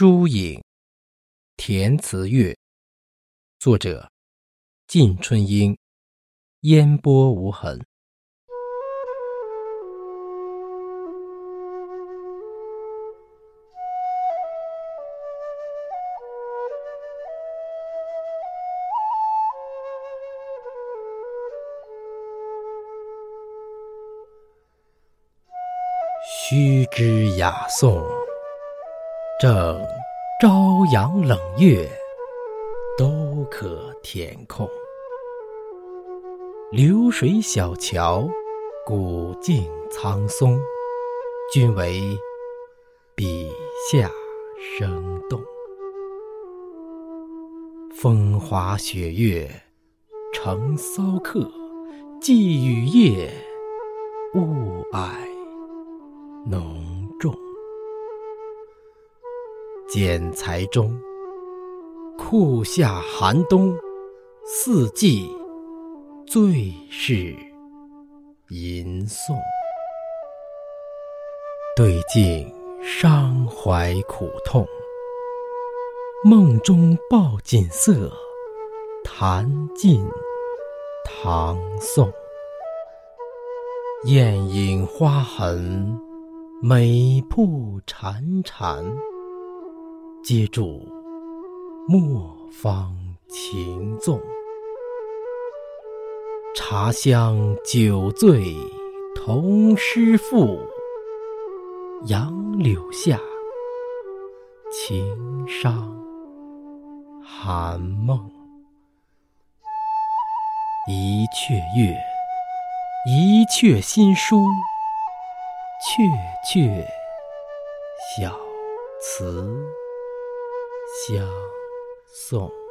疏影，填词乐，作者晋春英，烟波无痕。须知雅颂。正朝阳冷月，都可填空。流水小桥，古径苍松，均为笔下生动。风花雪月成骚客，寄雨夜，雾霭浓剪裁中，酷夏寒冬，四季最是吟诵。对镜伤怀苦痛，梦中抱锦瑟，弹尽唐宋。艳影花痕，美瀑潺潺。接住莫方情纵，茶香酒醉同诗赋，杨柳下，情伤寒梦。一阙月，一阙新书，阙阙小词。相送。